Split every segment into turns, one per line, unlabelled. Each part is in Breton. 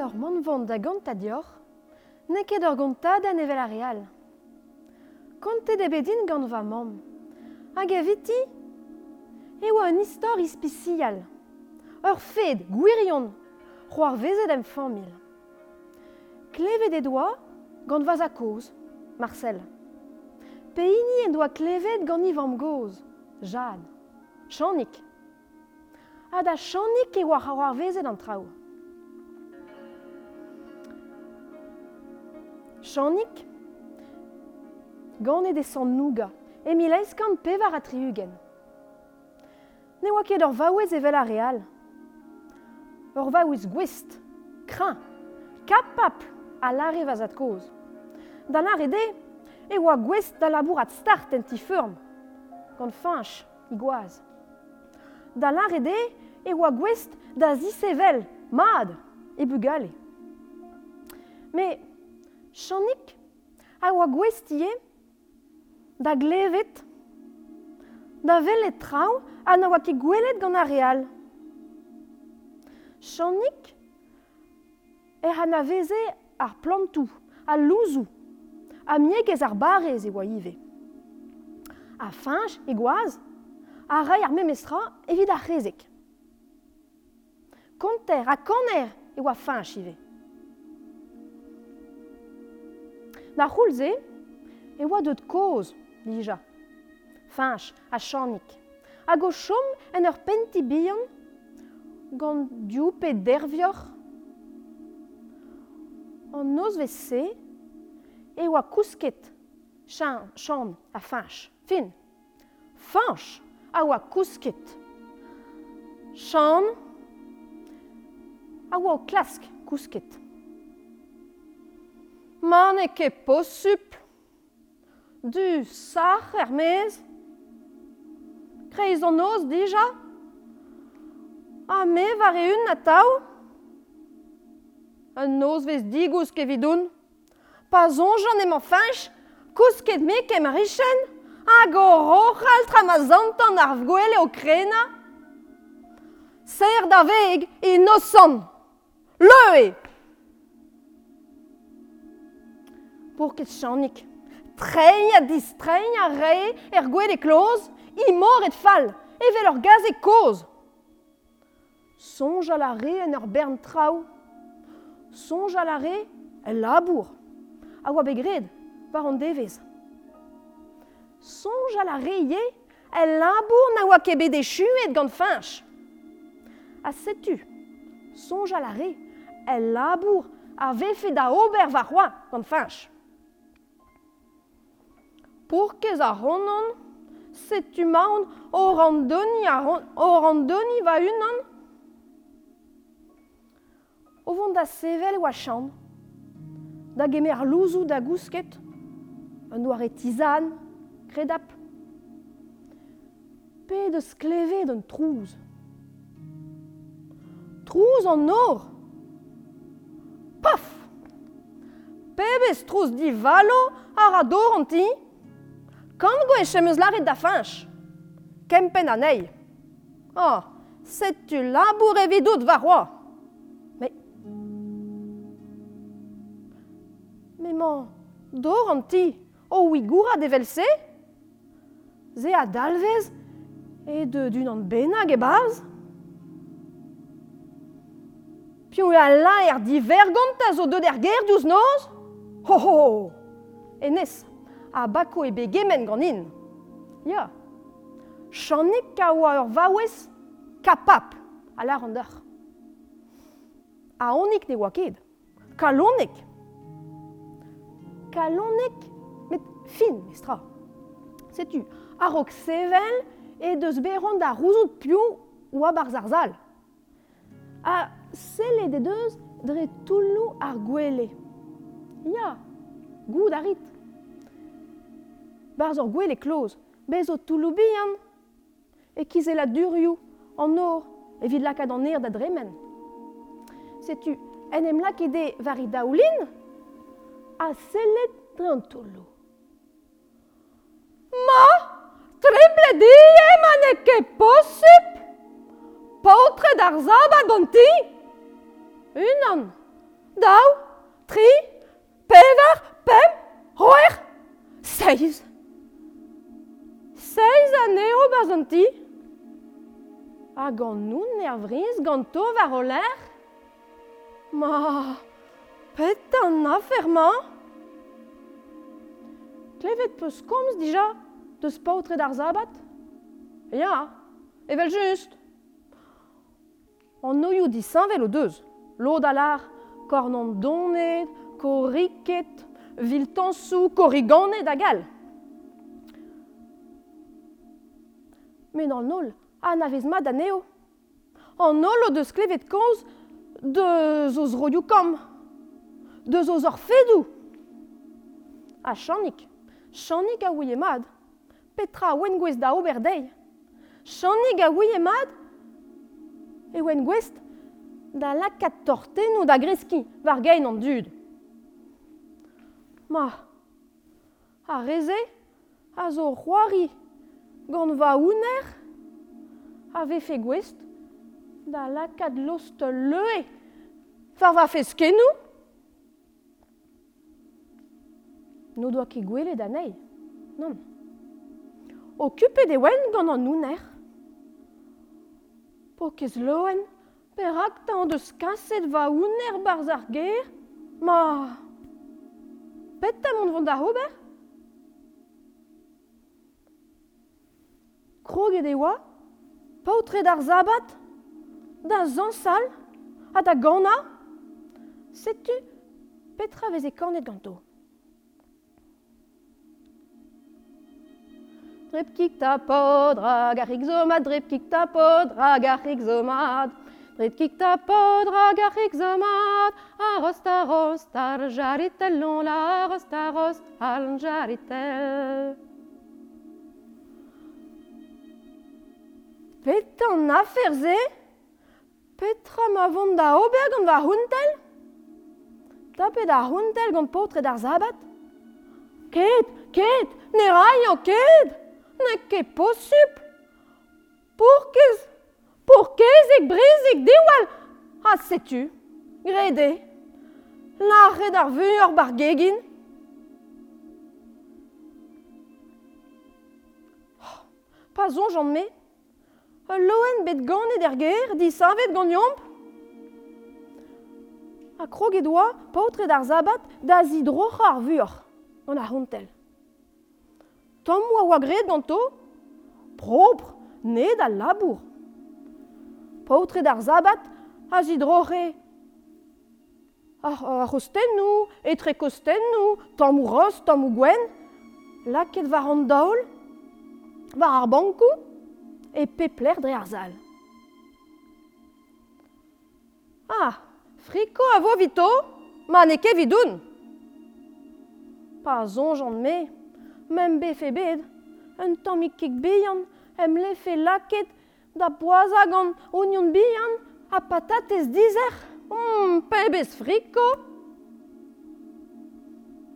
ket ur manvont da ganta dior, ne ket ur ganta da nevel a real. Kontet e bedin gant va mam, Hag eviti, e oa un istor ispicial, ur fed gwirion, c'hoar vezet em famil. Klevet e doa gant vaz a koz, Marcel. Peini en doa klevet gant ivam goz, Jade, Chanik. Ha da Chanik e oa c'hoar vezet an traoù. Chanik, gant e desan nouga, e mi leiz kant pevar. Ne oa ket ur vaouez evel a real? Ur vaouez gwist, kran, kapap a lare vazat koz. Da lare de, e oa gwest da labour at start en ti feurm, gant fanch, i gwaz. Da lare de, e oa gwest da zisevel, mad, e bugale. Me, chanik a oa gwestie da glevet, da velet trao, a na oa ket gwelet gant a real. Chanik er an aveze ar plantou, a louzou, a miegez ar barez e oa ive. A finch e gwaz, a rai ar memestra evit ar rezek. Konter, a kaner e oa finch ive. Na c'houlze, e oa deut koz, dija. Finch a chanik. A go chom en ur penti bihan gant dioup e dervior an noz vez se e oa kousket chan a finch. Fin. Finch a oa kousket. Chan a oa o klask kousket. man e posupl, du sach er mez, kreiz an oz dija, a me var e un a An un noz vez digouz kevidun, pa zonjan emañ finch, kouz ket me kem a richen, hag o rochal tra ma zantan ar vgoel o krena. Ser da veg e nosan, leue! pour ket chanik. Treiñ a diz, treiñ a re, er gwed e i imor et fall, evel ur gaz e koz. Sonj a la re en ur bern trao. Sonj a la re, el labour. A oa begred, par an devez. Sonj a la re ye, el labour na oa kebe de chuet gant finch. A setu, sonj a la re, el labour a vefe da ober va roi gant finch. Pourkez a honan, setu maon o randoni a ran, o randoni va unan. O vont da sevel oa chan, da gemer louzou da gousket, un oare tizan, kredap. Pe de skleve d'un trouz. Trouz an or. Paf! Pebez trouz di valo ar ador an ti. Kant gwe chemeus laret da finch. Kempen an ei Oh, tu labour evidout va roi. Me... Me man, dor an ti, o ouigoura develse? Ze a dalvez e de dun an benag e baz? Pion a la er divergant a zo deud er ger diouz noz? Ho ho ho! Enez, a bako e begemen gant in. Ya. Chanik ka oa ur vaouez kapap a la randar. A onik ne oa ket. Kalonek. Kalonek met fin, mestra. Setu, a rok sevel e deus beron da rouzout piou oa bar zarzal. A sele de deus dre toulou ar gwele. Ya, goud arit. Barz ur gwele kloz, bez o. E kiz e la durioù, an or, evit lakad an er da dremen. Setu, en em lak ede vari daoulin, a selet dre an tolo. Ma, trebledi eman e ke posup, paotre dar zaba ganti. Unan, dao, tri, pevar, pem, roer, seiz. 16 années au Byzanti. A gannun e a vriz ganto war o Ma, pet an afermañ Klevet peus komz dija deus paotre d'ar zabat Ya, evel just An oioù disañ velo deus, lod alar, korn donet, viltansou. men an nol, an avezma da neo. An nol o deus klevet komz deus oz rodioù kam, deus oz ar fedou. A chanik, chanik a ouie mad, petra a oen gwez da ober dei. Chanik a ouie mad, e oen gwez da lakat ou da greski var gein an dud. Ma, a reze a zo c'hoari gant va ouner a vefe gwest da lakad lost leue far va fe skenou. No doa ket gwele da nei, non. Okupe de wen gant an ouner. Po kez loen, perak ta an deus kaset va ouner barz ar ger, ma... Pet ta mont vant da ober kroget e oa, paotret ar zabat, da zansal, ha da gana, setu petra e kornet ganto. Drepkik ta podra, garrik zomad, drepkik ta podra, garrik zomad. Drepkik ta podra, garrik zomad, arost, arost, ar jaritel, non la arost, arost, al jaritel. Petra an afer ze? Petra ma vont da ober gant va huntel Tapet da huntel gant potret ar zabat? Ket, ket, ne raio ket! Ne ket posup Pourkez, pourkez ek brezik dewal Ha setu, grede Lare ar vuur bar gegin. Oh, Pas on j'en mets Ul loen bet ganet er ger, di savet gant yomp. A kroget oa, paotret d'ar zabat da zi drocha ar vur, gant ar hontel. Tom oa oa gret ganto, propre, ne da labour. Paotret d'ar zabat a zi droche. Ar, ar ostennou, etre kostennou, tam ou ros, tam ou gwen, laket var an daol, var ar bankou, et Pepler Dreherzal. Ah, frico avo vito, maneke vidun. Pas j'en me, même befebed, un tamik kik bian, em le fe laket, da boazagan union bian, a patates dizer, hum, pebes frico.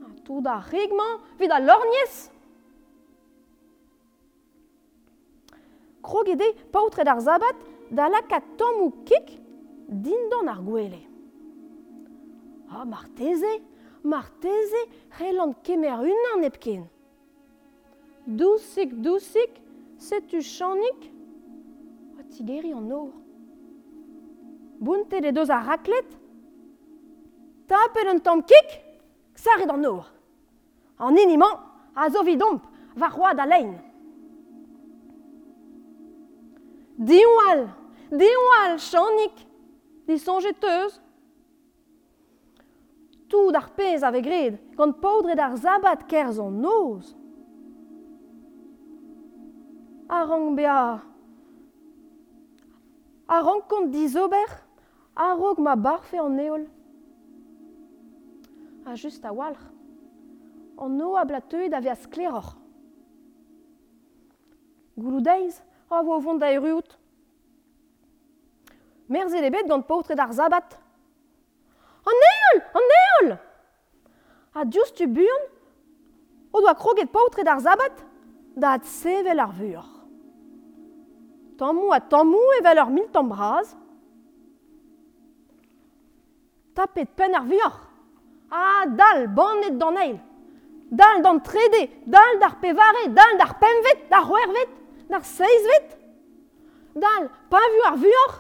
Ah, tout da rigman, vida. krogede paotret d'ar zabat da lakaat tammoù kik dindan ar gwele. Ah, marteze, marteze, relant kemer unan epken. Dousik, dousik, setu chanik, a tigeri an or. Bunte de doz a raklet, tapet un tamm kik, ksaret an or. An iniman, a zo vidomp, va roi da lein. Diwal, diwal, chanik, di sonjet. Tout d'ar pez ave gred, gant paudre d'ar zabat kerz an noz. A rang bea, a rang kont di ober, a rog ma barfe an eol. A just a walc'h, an no a blatuet a vez skleroc'h. Gouloudeiz, a vo vont da eruout. Merz e lebet gant paotret ar zabat. An eol An eol A dioust tu buan, o doa kroget paotret ar zabat, da at sevel ar vur. Tammou a tammou evel ur mil tamm braz. Tapet pen ar vur. Ah, dal, bannet d'an eil. Dal d'an trede, dal d'ar pevare, dal d'ar pemvet, d'ar c'hwervet. N'ar seizvet Dal, pa vu ar vuoc'h?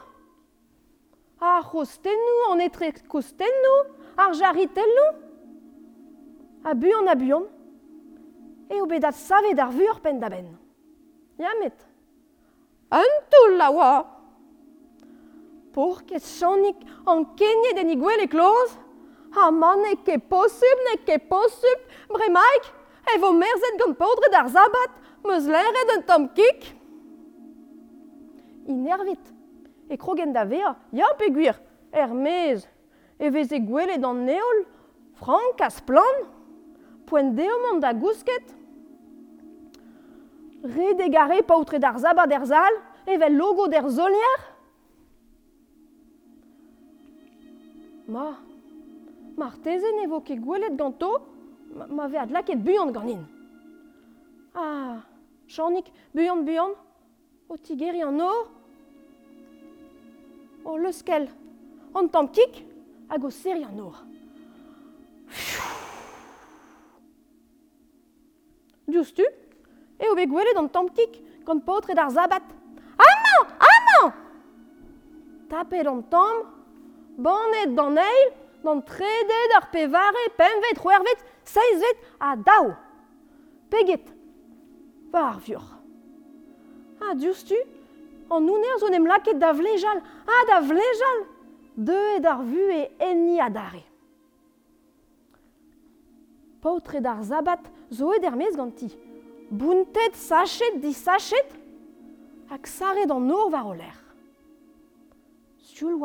Ar c'hostennou, an etre kostennou, ar jaritelnou A buon a buon e o bedat savet ar vuoc'h pen da ben. Iamet, Un toul la oa. Por ket chanik an kenye den i e kloz, ha man ne ket posub, ne ket posub, bremaik, e vo merzet gant podret dar zabat, meus leret un tom kik. Inervit. E krogen da vea, ya pe gwir, er mez, e vez e gwele dan neol, frank as plan, poen deomant da gousket. Red egare paoutre d'ar zabat d'ar zal, evel logo d'ar zolier. Ma, martezen evo ket gwelet ganto, ma, ma vead laket buant ganin. Ah, Chanik, buan, buan, o tigeri an o, o leuskel, an tamm kik, hag o seri an or. Diouztu, e o bet gwelet an tamm kik, gant potre d'ar zabat. Amañ, amañ Tapet an tamm, banet d'an eil, d'an tredet ar pevare, pemvet, c'hwervet, seizvet, a dao. Peget, barfjord. Ah, diostu, on nous zo nemlaket da vlejal, ah da vlejal, de e dar vu e enni a. Pautre zabat zo e ganti, buntet sachet di sachet, hag sare d'an nor var oler. Siul.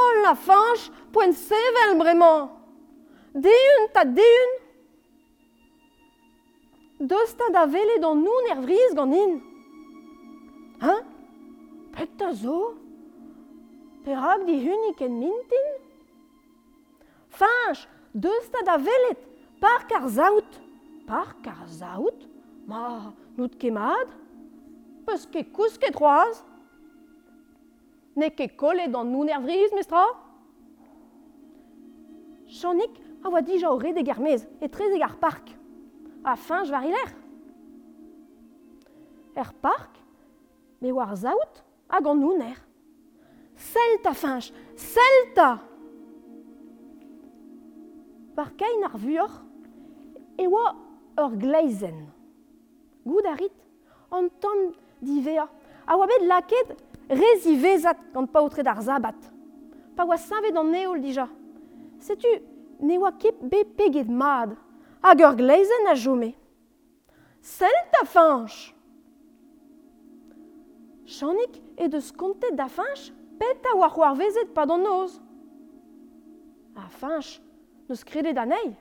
Oh la fanche, point sevel bremañ Deun ta deun. Dosta da vele d'an noun er vriz gant in. Hein? Pet ta zo? Perab di hunik en mintin? Fanch, dosta da velet, par kar zaout. Par kar zaout? Ma, nout kemad Peus ket kous ket roaz? Ne ket kolet d'an noun er vriz, mestra? Chanik, Ah, va dit j'aurai des garmez et très égar parc. Afin, je varie l'air. Er parc, mais war zaout, hag ah, an ner. Selta finch, selta! Parkein ar vuor, e oa ur gleizen. Goud arit, an tamm divea, a oa bet laket rezi vezat gant paotre d'ar zabat. Pa oa savet an ne oa ket be peget mad, hag ur gleizen a jome. Sell ta fanch Chanik e deus kontet da fanch pet a war war vezet pa d'an noz. A fanch neus kredet anei,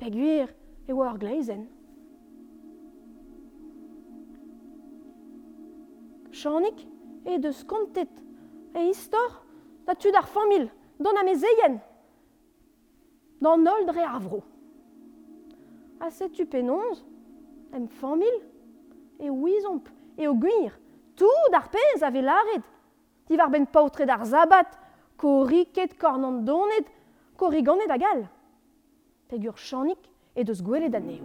peguir e oa ur gleizen. Chanik e deus kontet e istor da tud ar famil, don a mezeien. dans Noldre et Havre. À cette upenonze, em et ouizomp, et au guir, tout d'ar pez avait l'arret. Divar ben pautre d'ar zabat, korriket kornandonet, korriganet da et de gwele d'anneo.